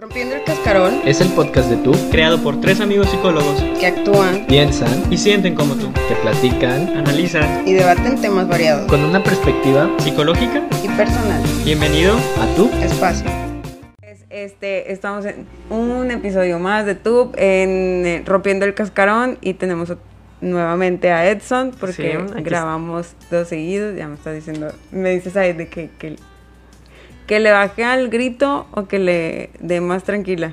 Rompiendo el cascarón, Es el podcast de tú creado por tres amigos psicólogos que actúan piensan, y sienten como tú. que platican Analizan y debaten temas variados con una perspectiva psicológica. y personal. Bienvenido. a tú. Espacio. Este, estamos en un episodio más de Tube en eh, Rompiendo el Cascarón y tenemos nuevamente a Edson porque Sí, grabamos dos seguidos. Ya me está diciendo, me dices ahí de que, que, que le baje al grito o que le dé más tranquila.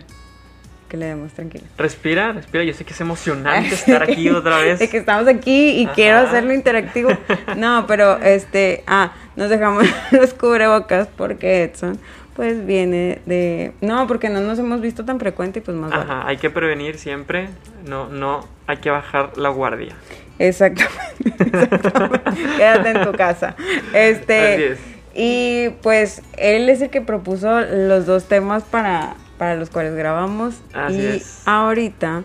Que le dé más tranquila. Respira, respira. Yo sé que es emocionante estar aquí otra vez. De que estamos aquí y Ajá. quiero hacerlo interactivo. No, pero este, ah, nos dejamos los cubrebocas porque Edson pues viene de no, porque no nos hemos visto tan frecuente y pues más vale. Ajá, hay que prevenir siempre. No, no, hay que bajar la guardia. Exactamente. exactamente. Quédate en tu casa. Este Así es. Y pues él es el que propuso los dos temas para, para los cuales grabamos Así y es. ahorita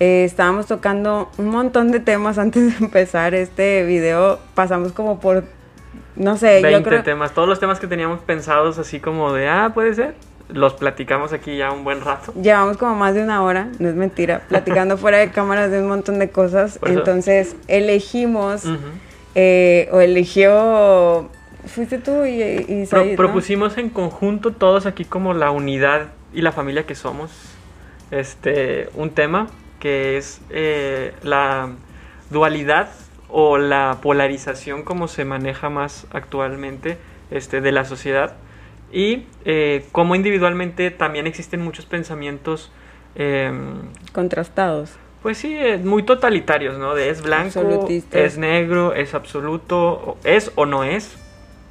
eh, estábamos tocando un montón de temas antes de empezar este video. Pasamos como por no sé, 20 yo creo temas. Todos los temas que teníamos pensados así como de, ah, puede ser. Los platicamos aquí ya un buen rato. Llevamos como más de una hora, no es mentira, platicando fuera de cámaras de un montón de cosas. Entonces elegimos, eh, o eligió, fuiste tú y, y Pro- Said, ¿no? propusimos en conjunto todos aquí como la unidad y la familia que somos este un tema que es eh, la dualidad o la polarización como se maneja más actualmente este, de la sociedad y eh, cómo individualmente también existen muchos pensamientos em, Contrastados. pues sí, eh, muy totalitarios, ¿no? De es blanco, es negro, es absoluto, es o no es.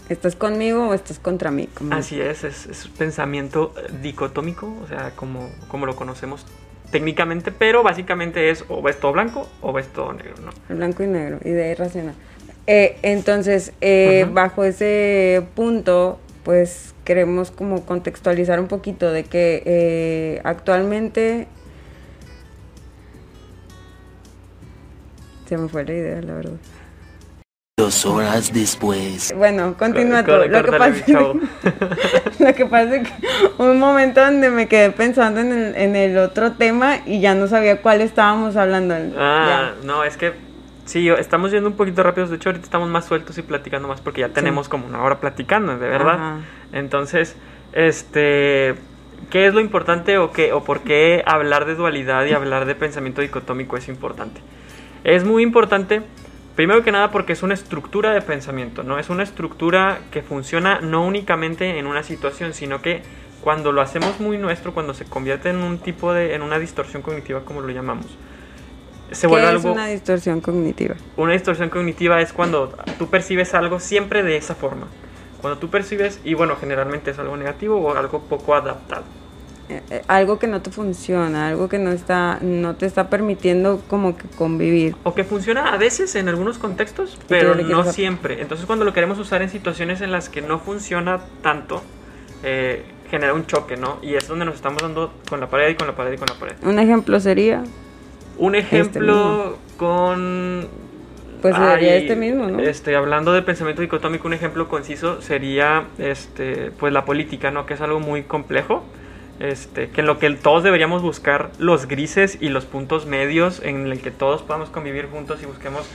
¿Estás conmigo o estás contra mí? Como- Así es, es, es pensamiento dicotómico, o sea, como, como lo conocemos técnicamente, pero básicamente es o ves todo blanco o ves todo negro, ¿no? Blanco y negro, idea irracional. Eh, entonces, eh, bajo ese punto, pues queremos como contextualizar un poquito de que eh, actualmente... Se me fue la idea, la verdad. Dos horas después. Bueno, continúa tú. Cor- Lo que, pasa lo que pasa es que un momento donde me quedé pensando en el, en el otro tema y ya no sabía cuál estábamos hablando. Ah, no, es que sí, estamos yendo un poquito rápidos, de hecho ahorita estamos más sueltos y platicando más porque ya tenemos como una hora platicando, de verdad. Ajá. Entonces, este, ¿qué es lo importante o qué o por qué hablar de dualidad y hablar de pensamiento dicotómico es importante? Es muy importante, primero que nada porque es una estructura de pensamiento, ¿no? Es una estructura que funciona no únicamente en una situación, sino que cuando lo hacemos muy nuestro, cuando se convierte en un tipo de, en una distorsión cognitiva, como lo llamamos, se ¿Qué vuelve es algo... una distorsión cognitiva? Una distorsión cognitiva es cuando tú percibes algo siempre de esa forma. Cuando tú percibes, y bueno, generalmente es algo negativo o algo poco adaptado. Eh, eh, algo que no te funciona, algo que no está, no te está permitiendo como que convivir. O que funciona a veces en algunos contextos, pero no siempre. Entonces cuando lo queremos usar en situaciones en las que no funciona tanto, eh, genera un choque, ¿no? Y es donde nos estamos dando con la pared y con la pared y con la pared. Un ejemplo sería, Un Este ejemplo con... Pues sería Ay, este mismo, ¿no? Este, hablando de pensamiento dicotómico, un ejemplo conciso sería este, pues la política, ¿no? Que es algo muy complejo. Este, que en lo que todos deberíamos buscar los grises y los puntos medios en el que todos podamos convivir juntos y busquemos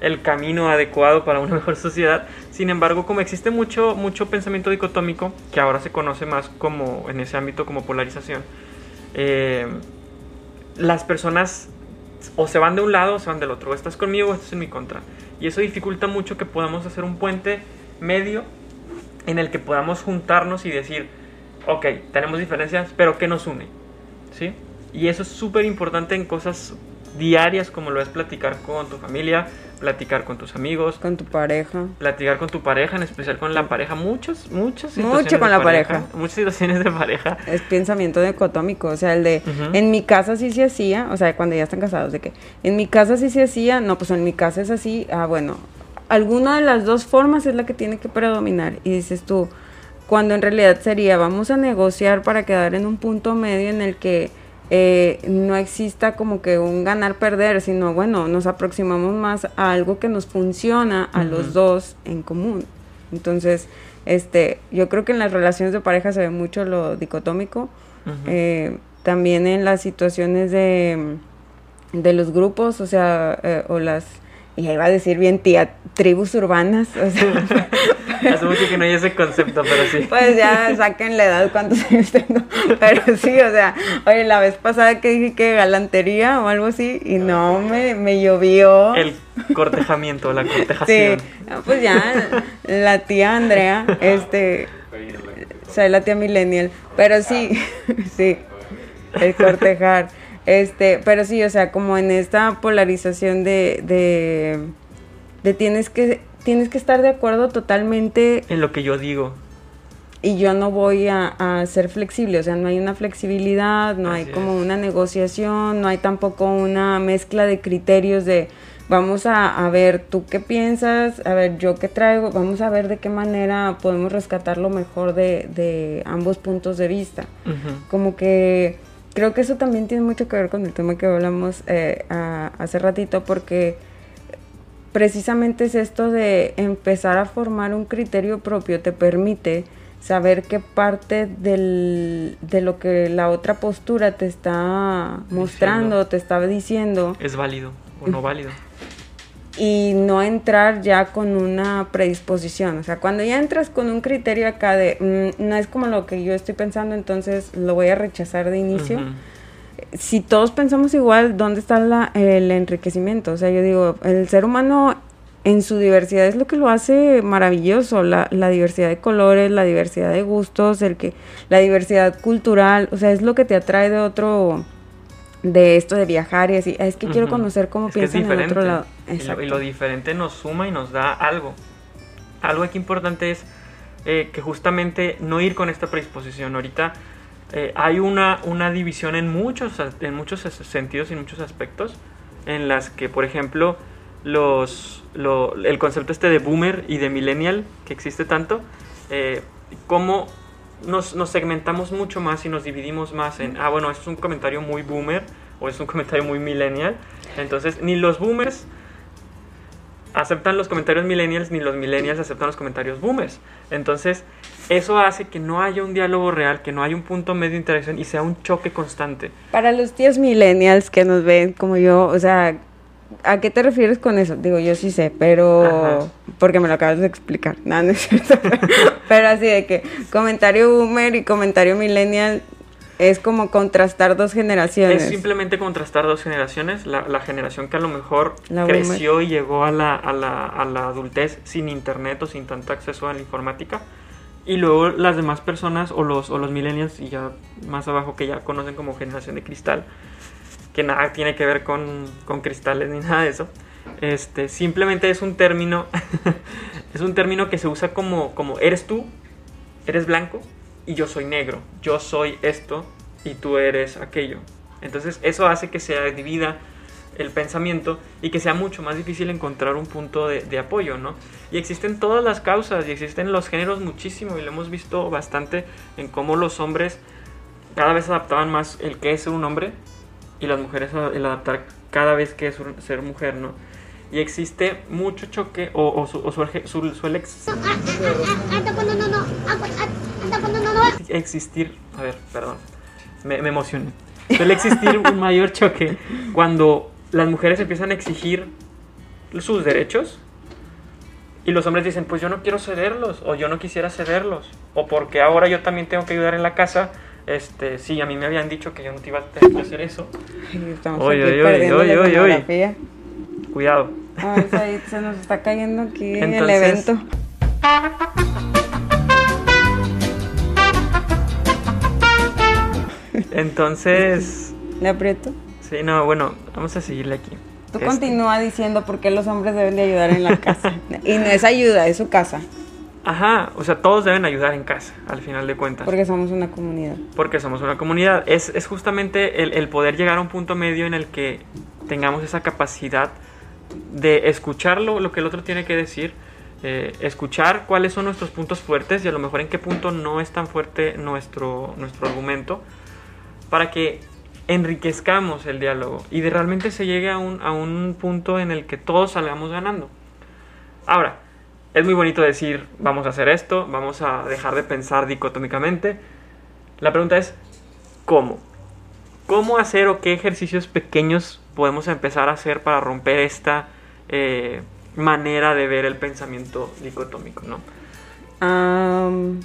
el camino adecuado para una mejor sociedad. Sin embargo, como existe mucho, mucho pensamiento dicotómico, que ahora se conoce más como en ese ámbito como polarización, eh, las personas o se van de un lado o se van del otro, o estás conmigo o estás en mi contra. Y eso dificulta mucho que podamos hacer un puente medio en el que podamos juntarnos y decir, ok, tenemos diferencias, pero ¿qué nos une? ¿Sí? Y eso es súper importante en cosas diarias como lo es platicar con tu familia, platicar con tus amigos, con tu pareja. platicar con tu pareja, en especial con la pareja, muchas, muchas Mucho situaciones con de la pareja. muchas situaciones de pareja. Es pensamiento dicotómico, o sea, el de Ujú. en mi casa sí se hacía, o sea, cuando ya están casados, de que en mi casa sí se hacía, no, pues en mi casa es así, ah, bueno, alguna de las dos formas es la que tiene que predominar. Y dices tú, cuando en realidad sería, vamos a negociar para quedar en un punto medio en el que eh, no exista como que un ganar-perder, sino bueno, nos aproximamos más a algo que nos funciona a los dos en común. Entonces, este, yo creo que en las relaciones de pareja se ve mucho lo dicotómico, Ujú. Eh, también en las situaciones de, de los grupos, o sea, eh, o las, y ahí iba a decir bien tía, tribus urbanas, o sea, Hace mucho que no hay ese concepto, pero sí. pues ya saquen la edad cuántos años tengo, pero sí, o sea, oye, la vez pasada que dije que galantería o algo así, y no, me, me llovió. El cortejamiento, la Sí, cortejación. no, pues ya, la tía Andrea, este, soy la tía millennial, pero sí, sí, el cortejar, este, pero sí, o sea, como en esta polarización de, de, de tienes que, tienes que estar de acuerdo totalmente En lo que yo digo. y yo no voy a, a ser flexible, o sea, no hay una flexibilidad, no hay como es. una negociación, no hay tampoco una mezcla de criterios de vamos a, a ver tú qué piensas, a ver yo qué traigo, vamos a ver de qué manera podemos rescatar lo mejor de, de ambos puntos de vista. Como que creo que eso también tiene mucho que ver con el tema que hablamos eh, a- hace ratito, porque precisamente es esto de empezar a formar un criterio propio, te permite saber qué parte del, de lo que la otra postura te está mostrando, te está diciendo, Es válido o no válido. y no entrar ya con una predisposición. O sea, cuando ya entras con un criterio acá de mm, no es como lo que yo estoy pensando, entonces lo voy a rechazar de inicio. Si todos pensamos igual, ¿dónde está la- el enriquecimiento? O sea, yo digo, el ser humano en su diversidad es lo que lo hace maravilloso, la, la diversidad de colores, la diversidad de gustos, el que, la diversidad cultural, o sea, es lo que te atrae de otro, de esto de viajar y así, es que quiero conocer cómo Es piensan en otro lado. Y lo, y Exacto. lo diferente nos suma y nos da algo. Algo aquí importante es eh, que justamente no ir con esta predisposición. Ahorita eh, hay una, una división en muchos, en muchos sentidos y en muchos aspectos en las que, por ejemplo, los, lo- el concepto este de boomer y de millennial que existe tanto, eh, cómo nos, nos segmentamos mucho más y nos dividimos más en, ah, bueno, esto es un comentario muy boomer o es un comentario muy millennial. Entonces, ni los boomers aceptan los comentarios millennials, ni los millennials aceptan los comentarios boomers. Entonces, eso hace que no haya un diálogo real, que no haya un punto medio de interacción y sea un choque constante. Para los tíos millennials que nos ven como yo, o sea, ¿a qué te refieres con eso? Digo, yo sí sé, pero Ajá. porque me lo acabas de explicar. No, no es cierto. pero así de que comentario boomer y comentario millennial es como contrastar dos generaciones. Es simplemente contrastar dos generaciones, la, la generación que a lo mejor La creció y llegó a la, a, la, a la adultez sin internet o sin tanto acceso a la informática. Y luego las demás personas o los, o los millennials y ya más abajo que ya conocen como generación de cristal, que nada tiene que ver con, con cristales ni nada de eso. Este, simplemente es un término, es un término que se usa como, como eres tú, eres blanco y yo soy negro, yo soy esto y tú eres aquello. Entonces eso hace que se divida el pensamiento y que sea mucho más difícil encontrar un punto de, de apoyo, ¿no? Y existen todas las causas y existen los géneros muchísimo y lo hemos visto bastante en cómo los hombres cada vez adaptaban más el que es ser un hombre y las mujeres el adaptar cada vez que es ser mujer, ¿no? Y existe mucho choque o, o, su- o suele, su- suele ex- existir, a ver, perdón, me, me emocioné. Suele existir un mayor choque cuando las mujeres empiezan a exigir sus derechos y los hombres dicen, pues yo no quiero cederlos o yo no quisiera cederlos o porque ahora yo también tengo que ayudar en la casa. Este, sí, a mí me habían dicho que yo no te iba a tener que hacer eso. Estamos Oy, aquí oy, oy, perdiendo oy, la oy, oy. escenografía. Cuidado. Ay, ahí se nos está cayendo aquí el Entonces- evento. Entonces, ¿Le aprieto? Sí, no, bueno, vamos a seguirle aquí. Tú Este, continúa diciendo por qué los hombres deben de ayudar en la casa. y no es ayuda, es su casa, Ajá, o sea, todos deben ayudar en casa, al final de cuentas. porque somos una comunidad. porque somos una comunidad. Es, es justamente el, el poder llegar a un punto medio en el que tengamos esa capacidad de escuchar lo, lo que el otro tiene que decir, eh, escuchar cuáles son nuestros puntos fuertes y a lo mejor en qué punto no es tan fuerte nuestro, nuestro argumento, para que enriquezcamos el diálogo y de realmente se llegue a un, a un punto en el que todos salgamos ganando. Ahora, es muy bonito decir, vamos a hacer esto, vamos a dejar de pensar dicotómicamente. La pregunta es, ¿cómo? ¿Cómo hacer o qué ejercicios pequeños podemos empezar a hacer para romper esta eh, manera de ver el pensamiento dicotómico, ¿no? Am,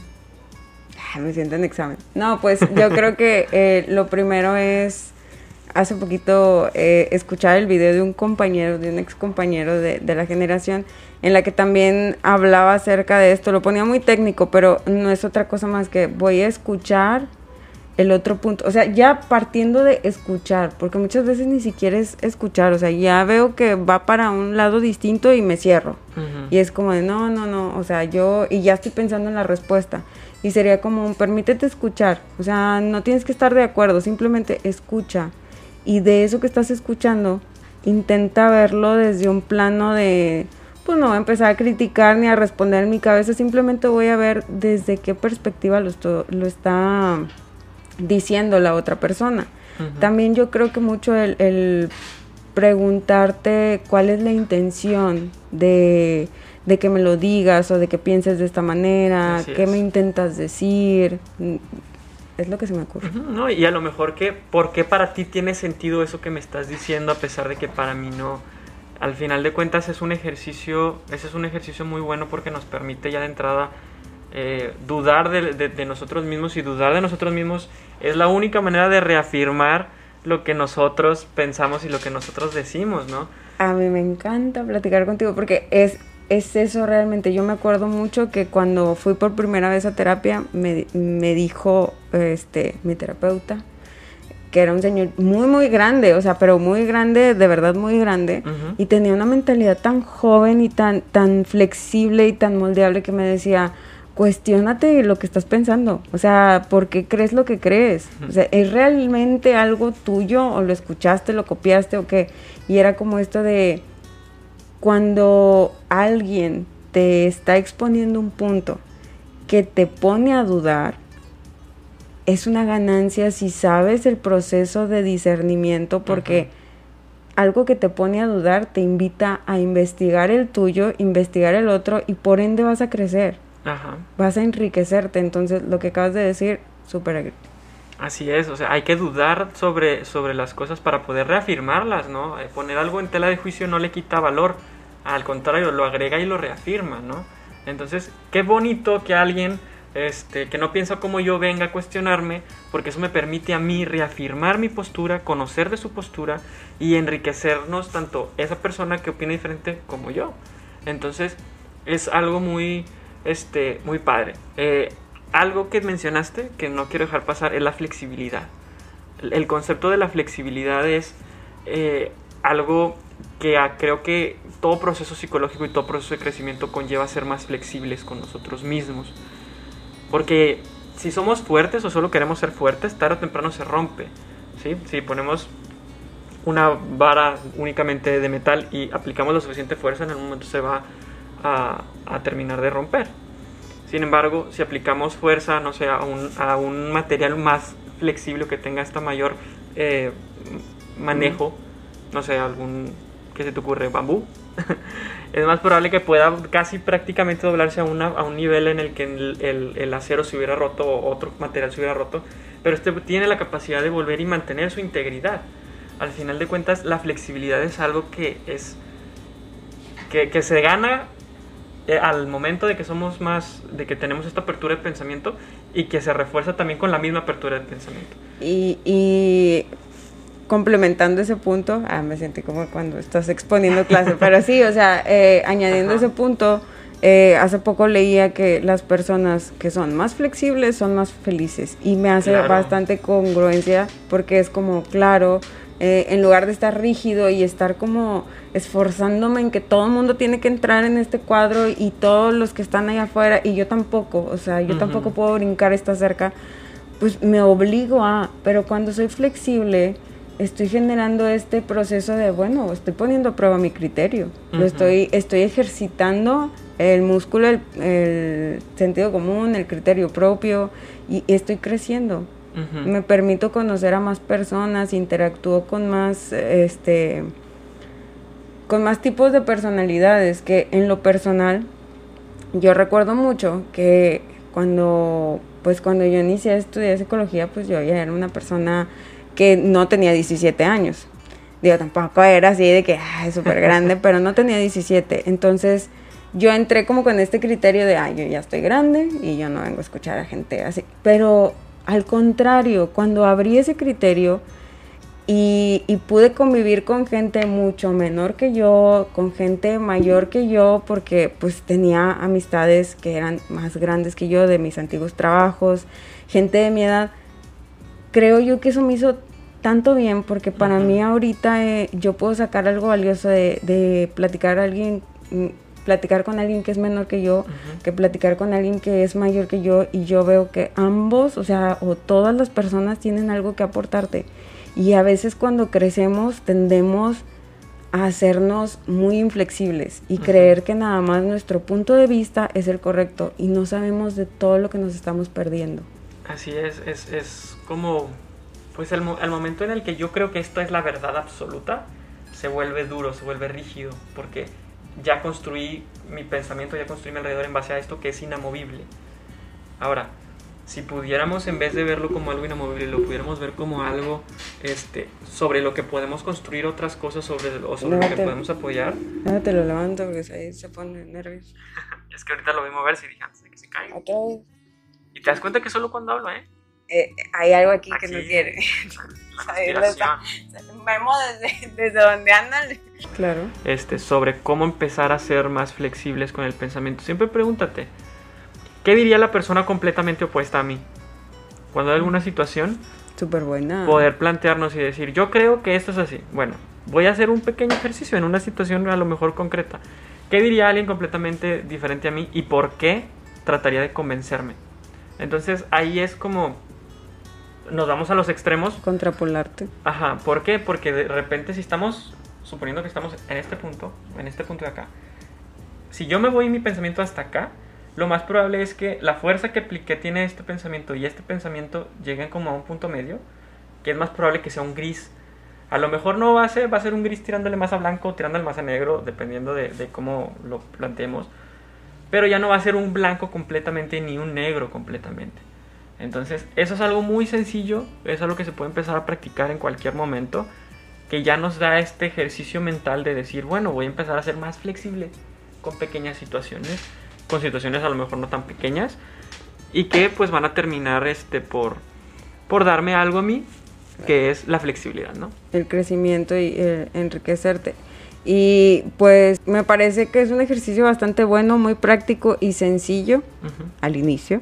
ay, me siento en examen. No, pues yo creo que eh, lo primero es, hace poquito, eh, escuchar el video de un compañero, de un ex compañero de, de la generación, en la que también hablaba acerca de esto. Lo ponía muy técnico, pero no es otra cosa más que voy a escuchar el otro punto. O sea, ya partiendo de escuchar, porque muchas veces ni siquiera es escuchar. O sea, ya veo que va para un lado distinto y me cierro. Y es como de, no, no, no, o sea, yo, y ya estoy pensando en la respuesta. Y sería como, permítete escuchar, o sea, no tienes que estar de acuerdo, simplemente escucha. Y de eso que estás escuchando, intenta verlo desde un plano de, pues no voy a empezar a criticar ni a responder en mi cabeza, simplemente voy a ver desde qué perspectiva lo, está diciendo la otra persona. También yo creo que mucho el, el preguntarte cuál es la intención de, de que me lo digas o de que pienses de esta manera, Así qué es. me intentas decir, es lo que se me ocurre. ¿no? Y a lo mejor que, ¿por qué para ti tiene sentido eso que me estás diciendo a pesar de que para mí no? Al final de cuentas es un ejercicio, ese es un ejercicio muy bueno porque nos permite ya de entrada eh, dudar de, de- de nosotros mismos y dudar de nosotros mismos es la única manera de reafirmar lo que nosotros pensamos y lo que nosotros decimos, ¿no? A mí me encanta platicar contigo porque es, es eso realmente. Yo me acuerdo mucho que cuando fui por primera vez a terapia, me, me dijo este, mi terapeuta, que era un señor muy, muy grande, o sea, pero muy grande, de verdad muy grande, y tenía una mentalidad tan joven y tan, tan flexible y tan moldeable que me decía, cuestiónate lo que estás pensando, o sea, ¿por qué crees lo que crees? O sea, ¿es realmente algo tuyo o lo escuchaste, lo copiaste o qué? Y era como esto de cuando alguien te está exponiendo un punto que te pone a dudar, es una ganancia si sabes el proceso de discernimiento porque algo que te pone a dudar te invita a investigar el tuyo, investigar el otro y por ende vas a crecer, Ajá. vas a enriquecerte. Entonces lo que acabas de decir, súper Así es, o sea, hay que dudar sobre, sobre las cosas para poder reafirmarlas, ¿no? Eh, Poner algo en tela de juicio no le quita valor, al contrario, lo agrega y lo reafirma, ¿no? Entonces, qué bonito que alguien este, que no piensa como yo venga a cuestionarme, porque eso me permite a mí reafirmar mi postura, conocer de su postura y enriquecernos tanto esa persona que opina diferente como yo. Entonces, es algo muy, este, muy padre. Eh, algo que mencionaste que no quiero dejar pasar es la flexibilidad. El- concepto de la flexibilidad es eh, algo que ah, creo que todo proceso psicológico y todo proceso de crecimiento conlleva ser más flexibles con nosotros mismos. Porque si somos fuertes o solo queremos ser fuertes, tarde o temprano se rompe. ¿sí? Si ponemos una vara únicamente de metal y aplicamos la suficiente fuerza, en algún momento se va a, a terminar de romper. Sin embargo, si aplicamos fuerza, no sé, a un, a un material más flexible que tenga esta mayor eh, manejo, no sé, algún, ¿qué se te ocurre? Bambú. es más probable que pueda casi prácticamente doblarse a, una, a un nivel en el que el, el- el acero se hubiera roto o otro material se hubiera roto, pero este tiene la capacidad de volver y mantener su integridad. Al final de cuentas, la flexibilidad es algo que es que, que se gana eh, al momento de que somos más, de que tenemos esta apertura de pensamiento y que se refuerza también con la misma apertura de pensamiento. Y, y complementando ese punto, ah, me sentí como cuando estás exponiendo clase, pero sí, o sea, eh, añadiendo Ajá. ese punto, eh, hace poco leía que las personas que son más flexibles son más felices y me hace Claro. bastante congruencia porque es como, claro, eh, en lugar de estar rígido y estar como esforzándome en que todo el mundo tiene que entrar en este cuadro y todos los que están allá afuera y yo tampoco, o sea, yo Ujú. tampoco puedo brincar esta cerca, pues me obligo a, pero cuando soy flexible, estoy generando este proceso de, bueno, estoy poniendo a prueba mi criterio, Ujú. lo estoy, estoy ejercitando el músculo, el, el sentido común, el criterio propio y estoy creciendo. Me permito conocer a más personas, interactúo con más, este, con más tipos de personalidades que en lo personal yo recuerdo mucho que cuando pues cuando yo inicié a estudiar psicología, pues yo ya era una persona que no tenía 17 años. Digo, tampoco era así de que es súper grande, pero no tenía 17. Entonces yo entré como con este criterio de, ay, yo ya estoy grande y yo no vengo a escuchar a gente así. Pero al contrario, cuando abrí ese criterio y, y pude convivir con gente mucho menor que yo, con gente mayor que yo, porque pues tenía amistades que eran más grandes que yo de mis antiguos trabajos, gente de mi edad, creo yo que eso me hizo tanto bien porque para mí ahorita eh, yo puedo sacar algo valioso de, de platicar a alguien mm, platicar con alguien que es menor que yo, que platicar con alguien que es mayor que yo y yo veo que ambos, o sea, o todas las personas tienen algo que aportarte. Y a veces cuando crecemos tendemos a hacernos muy inflexibles y creer que nada más nuestro punto de vista es el correcto y no sabemos de todo lo que nos estamos perdiendo. Así es, es, es como, pues el momento en el que yo creo que esto es la verdad absoluta, se vuelve duro, se vuelve rígido, porque ya construí mi pensamiento, ya construí mi alrededor en base a esto que es inamovible. Ahora, si pudiéramos en vez de verlo como algo inamovible, lo pudiéramos ver como algo este, sobre lo que podemos construir otras cosas sobre, o sobre lo que podemos apoyar, Ahora te lo levanto porque ahí se pone nervioso. es que ahorita lo voy a mover si dije antes de que se caiga. Ok. Y te das cuenta que solo cuando hablo, ¿eh? Eh, hay algo aquí, que no Aquí. quiere. La. Memo desde, desde donde andan. Claro. este, sobre cómo empezar a ser más flexibles con el pensamiento. Siempre pregúntate, ¿qué diría la persona completamente opuesta a mí? Cuando hay alguna situación, Súper buena. poder plantearnos y decir, yo creo que esto es así. Bueno, voy a hacer un pequeño ejercicio en una situación a lo mejor concreta. ¿Qué diría alguien completamente diferente a mí y por qué trataría de convencerme? Entonces ahí es como nos vamos a los extremos Contrapolarte. Ajá, ¿por qué? Porque de repente si estamos, suponiendo que estamos en este punto, en este punto de acá, si yo me voy mi pensamiento hasta acá, lo más probable es que la fuerza que, que tiene este pensamiento y este pensamiento lleguen como a un punto medio, que es más probable que sea un gris. A lo mejor no va a ser, va a ser un gris tirándole más a blanco o tirándole más a negro, dependiendo de, de cómo lo planteemos. Pero ya no va a ser un blanco completamente ni un negro completamente. Entonces, eso es algo muy sencillo, es algo que se puede empezar a practicar en cualquier momento, que ya nos da este ejercicio mental de decir, bueno, voy a empezar a ser más flexible con pequeñas situaciones, con situaciones a lo mejor no tan pequeñas, y que pues van a terminar este por, por darme algo a mí, que es la flexibilidad, ¿no? El crecimiento y eh, enriquecerte. Y pues me parece que es un ejercicio bastante bueno, muy práctico y sencillo al inicio.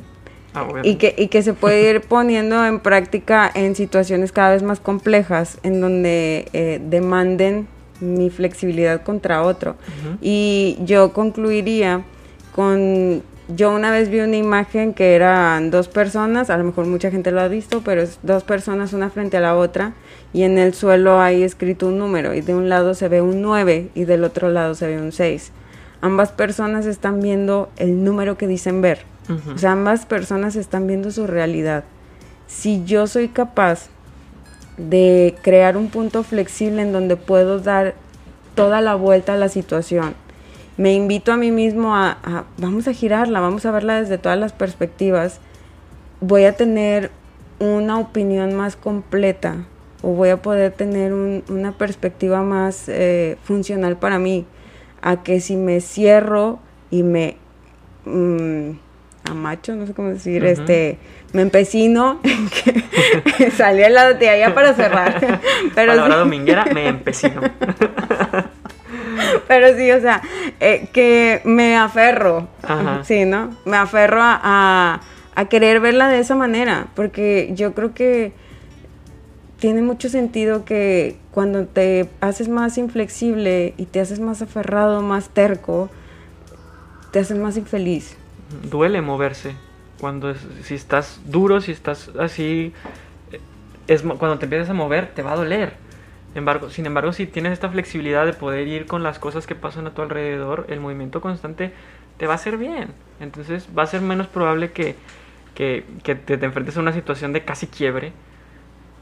Ah. Y que, y que se puede ir poniendo en práctica en situaciones cada vez más complejas, en donde eh, demanden mi flexibilidad contra otro. Y yo concluiría con, yo una vez vi una imagen que eran dos personas, a lo mejor mucha gente lo ha visto, pero es dos personas una frente a la otra y en el suelo hay escrito un número y de un lado se ve un 9 y del otro lado se ve un 6. Ambas personas están viendo el número que dicen ver. O sea, ambas personas están viendo su realidad. Si yo soy capaz de crear un punto flexible en donde puedo dar toda la vuelta a la situación, me invito a mí mismo a, a- vamos a girarla, vamos a verla desde todas las perspectivas, voy a tener una opinión más completa o voy a poder tener un- una perspectiva más eh, funcional para mí, a que si me cierro y me mm, amacho, no sé cómo decir, este, me empecino, que salí al lado de allá para cerrar, pero Palabra sí- dominguera, me empecino. pero sí, o sea, eh, que me aferro, Ajá. sí, ¿no? Me aferro a, a- a querer verla de esa manera, porque yo creo que tiene mucho sentido que cuando te haces más inflexible y te haces más aferrado, más terco, te haces más infeliz. duele moverse. Cuando es- si estás duro, si estás así, eh, es cuando te empiezas a mover te va a doler. Embargo, sin embargo, si tienes esta flexibilidad de poder ir con las cosas que pasan a tu alrededor, el movimiento constante te va a hacer bien. Entonces va a ser menos probable que, que, que te, te enfrentes a una situación de casi quiebre,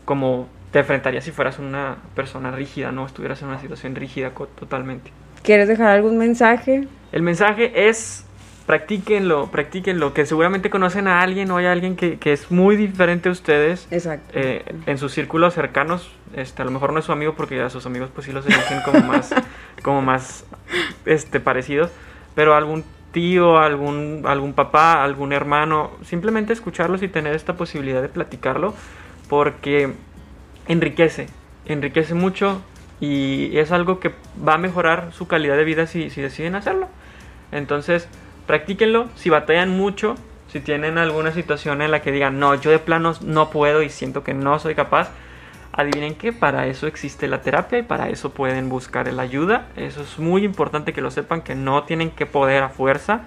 como te enfrentarías si fueras una persona rígida, no estuvieras en una situación rígida totalmente. ¿Quieres dejar algún mensaje? El mensaje es practíquenlo, practíquenlo, que seguramente conocen a alguien o hay alguien que, que es muy diferente a ustedes. Exacto. eh, en sus círculos cercanos, este, a lo mejor no es su amigo porque a sus amigos pues sí los eligen como más, como más este, parecidos, pero algún tío, algún, algún papá, algún hermano, simplemente escucharlos y tener esta posibilidad de platicarlo, porque enriquece, enriquece mucho y es algo que va a mejorar su calidad de vida si, si deciden hacerlo. Entonces, practíquenlo, si batallan mucho, si tienen alguna situación en la que digan, no, yo de plano no puedo y siento que no soy capaz, adivinen que para eso existe la terapia y para eso pueden buscar la ayuda. Eso es muy importante que lo sepan, que no tienen que poder a fuerza,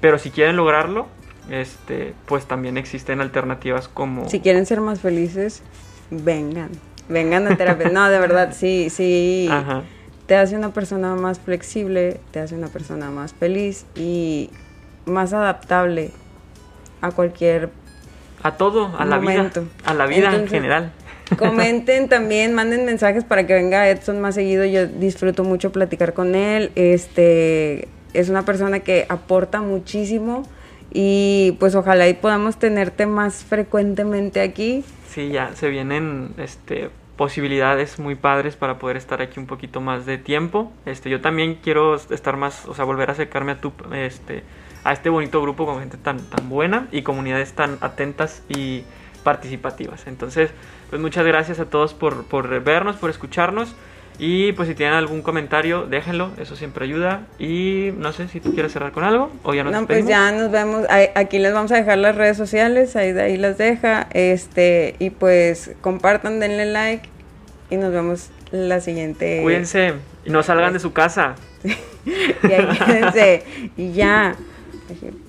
pero si quieren lograrlo, este, pues también existen alternativas como... Si quieren ser más felices, vengan. Vengan a terapia. No, de verdad, sí, sí. Ajá. Te hace una persona más flexible, te hace una persona más feliz y más adaptable a cualquier A todo, a la vida, a la vida en general. Comenten también, manden mensajes para que venga Edson más seguido. Yo disfruto mucho platicar con él. Este es una persona que aporta muchísimo y pues ojalá y podamos tenerte más frecuentemente aquí. Sí, ya se vienen este posibilidades muy padres para poder estar aquí un poquito más de tiempo. Este, yo también quiero estar más, o sea, volver a acercarme a tu este a este bonito grupo con gente tan tan buena y comunidades tan atentas y participativas. Entonces, pues muchas gracias a todos por, por vernos, por escucharnos. Y pues si tienen algún comentario, déjenlo, eso siempre ayuda. Y no sé si tú quieres cerrar con algo o ya nos No, pues ya nos vemos. Aquí les vamos a dejar las redes sociales, ahí de ahí las deja. Este, y pues compartan, denle like y nos vemos la siguiente. Cuídense y no salgan de su casa. Y ahí quédense. Y ya.